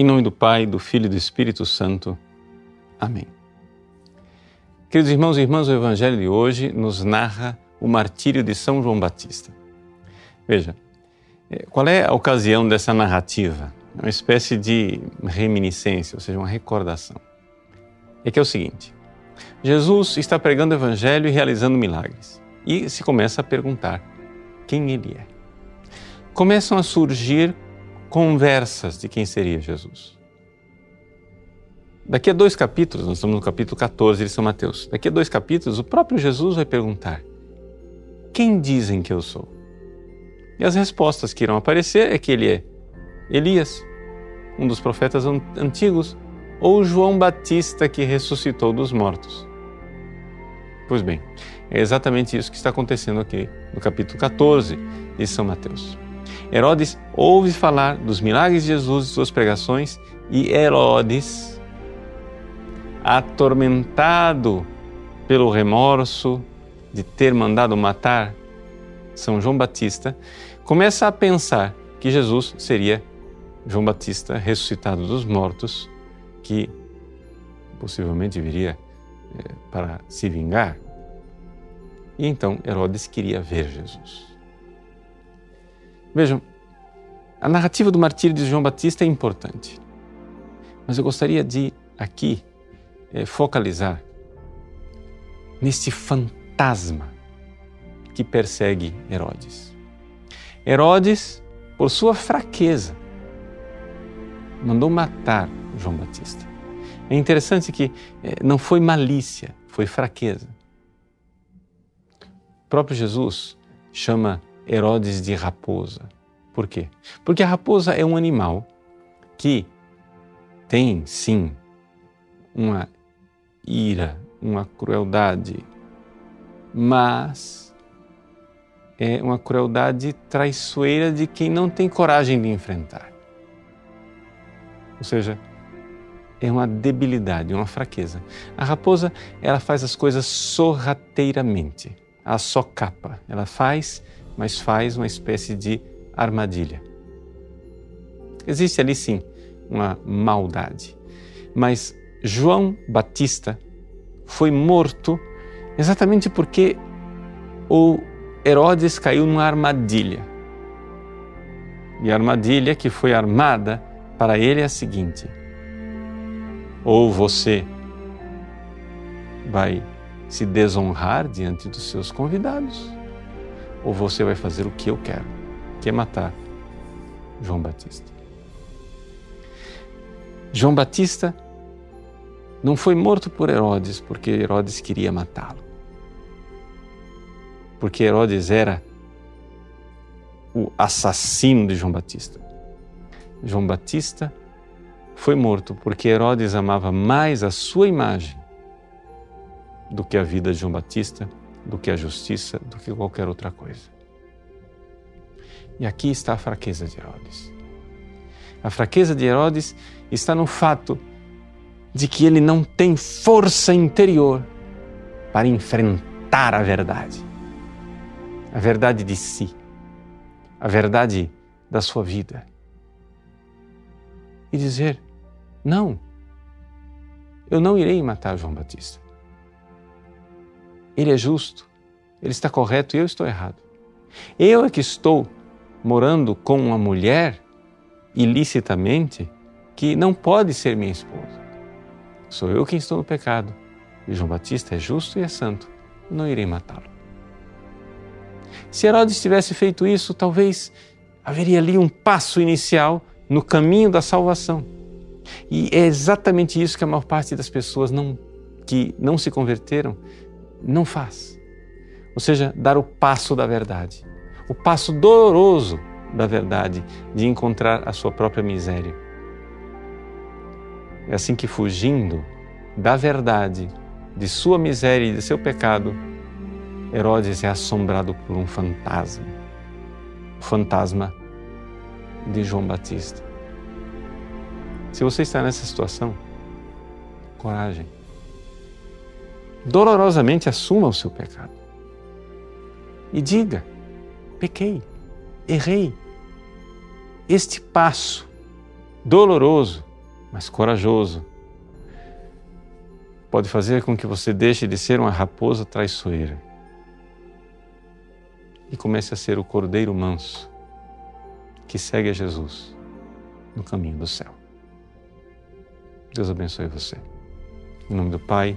Em nome do Pai, do Filho e do Espírito Santo. Amém. Queridos irmãos e irmãs, o Evangelho de hoje nos narra o martírio de São João Batista. Veja, eh, qual é a ocasião dessa narrativa? É uma espécie de reminiscência, ou seja, uma recordação. É que é o seguinte: Jesus está pregando o Evangelho e realizando milagres. E se começa a perguntar quem ele é. Começam a surgir conversas de quem seria Jesus. Daqui a dois capítulos, nós estamos no capítulo 14 de São Mateus, daqui a dois capítulos, o próprio Jesus vai perguntar: Quem dizem que eu sou? E as respostas que irão aparecer é que ele é Elias, um dos profetas antigos, ou João Batista que ressuscitou dos mortos. Pois bem, é exatamente isso que está acontecendo aqui no capítulo 14 de São Mateus. Herodes ouve falar dos milagres de Jesus e suas pregações e Herodes, atormentado pelo remorso de ter mandado matar São João Batista, começa a pensar que Jesus seria João Batista ressuscitado dos mortos, que possivelmente viria é, para se vingar. E então Herodes queria ver Jesus. Vejam, a narrativa do martírio de João Batista é importante, mas eu gostaria de aqui é, focalizar neste fantasma que persegue Herodes. Herodes, por sua fraqueza, mandou matar João Batista. É interessante que é, não foi malícia, foi fraqueza. O próprio Jesus chama Herodes de raposa. Por quê? Porque a raposa é um animal que tem, sim, uma ira, uma crueldade, mas é uma crueldade traiçoeira de quem não tem coragem de enfrentar. Ou seja, é uma debilidade, uma fraqueza. A raposa, ela faz as coisas sorrateiramente, a socapa. Ela faz mas faz uma espécie de armadilha. Existe ali sim uma maldade. Mas João Batista foi morto exatamente porque o Herodes caiu numa armadilha. E a armadilha que foi armada para ele é a seguinte: ou você vai se desonrar diante dos seus convidados, ou você vai fazer o que eu quero, que é matar João Batista. João Batista não foi morto por Herodes porque Herodes queria matá-lo. Porque Herodes era o assassino de João Batista. João Batista foi morto porque Herodes amava mais a sua imagem do que a vida de João Batista do que a justiça, do que qualquer outra coisa. E aqui está a fraqueza de Herodes. A fraqueza de Herodes está no fato de que ele não tem força interior para enfrentar a verdade. A verdade de si, a verdade da sua vida. E dizer: não, eu não irei matar João Batista. Ele é justo, ele está correto e eu estou errado. Eu é que estou morando com uma mulher ilicitamente que não pode ser minha esposa. Sou eu quem estou no pecado. E João Batista é justo e é santo. Não irei matá-lo. Se Herodes tivesse feito isso, talvez haveria ali um passo inicial no caminho da salvação. E é exatamente isso que a maior parte das pessoas não, que não se converteram não faz. Ou seja, dar o passo da verdade, o passo doloroso da verdade, de encontrar a sua própria miséria. É assim que, fugindo da verdade, de sua miséria e de seu pecado, Herodes é assombrado por um fantasma o fantasma de João Batista. Se você está nessa situação, coragem dolorosamente assuma o seu pecado. E diga: pequei, errei. Este passo doloroso mas corajoso, pode fazer com que você deixe de ser uma raposa traiçoeira e comece a ser o cordeiro manso que segue a Jesus no caminho do céu. Deus abençoe você. Em nome do Pai,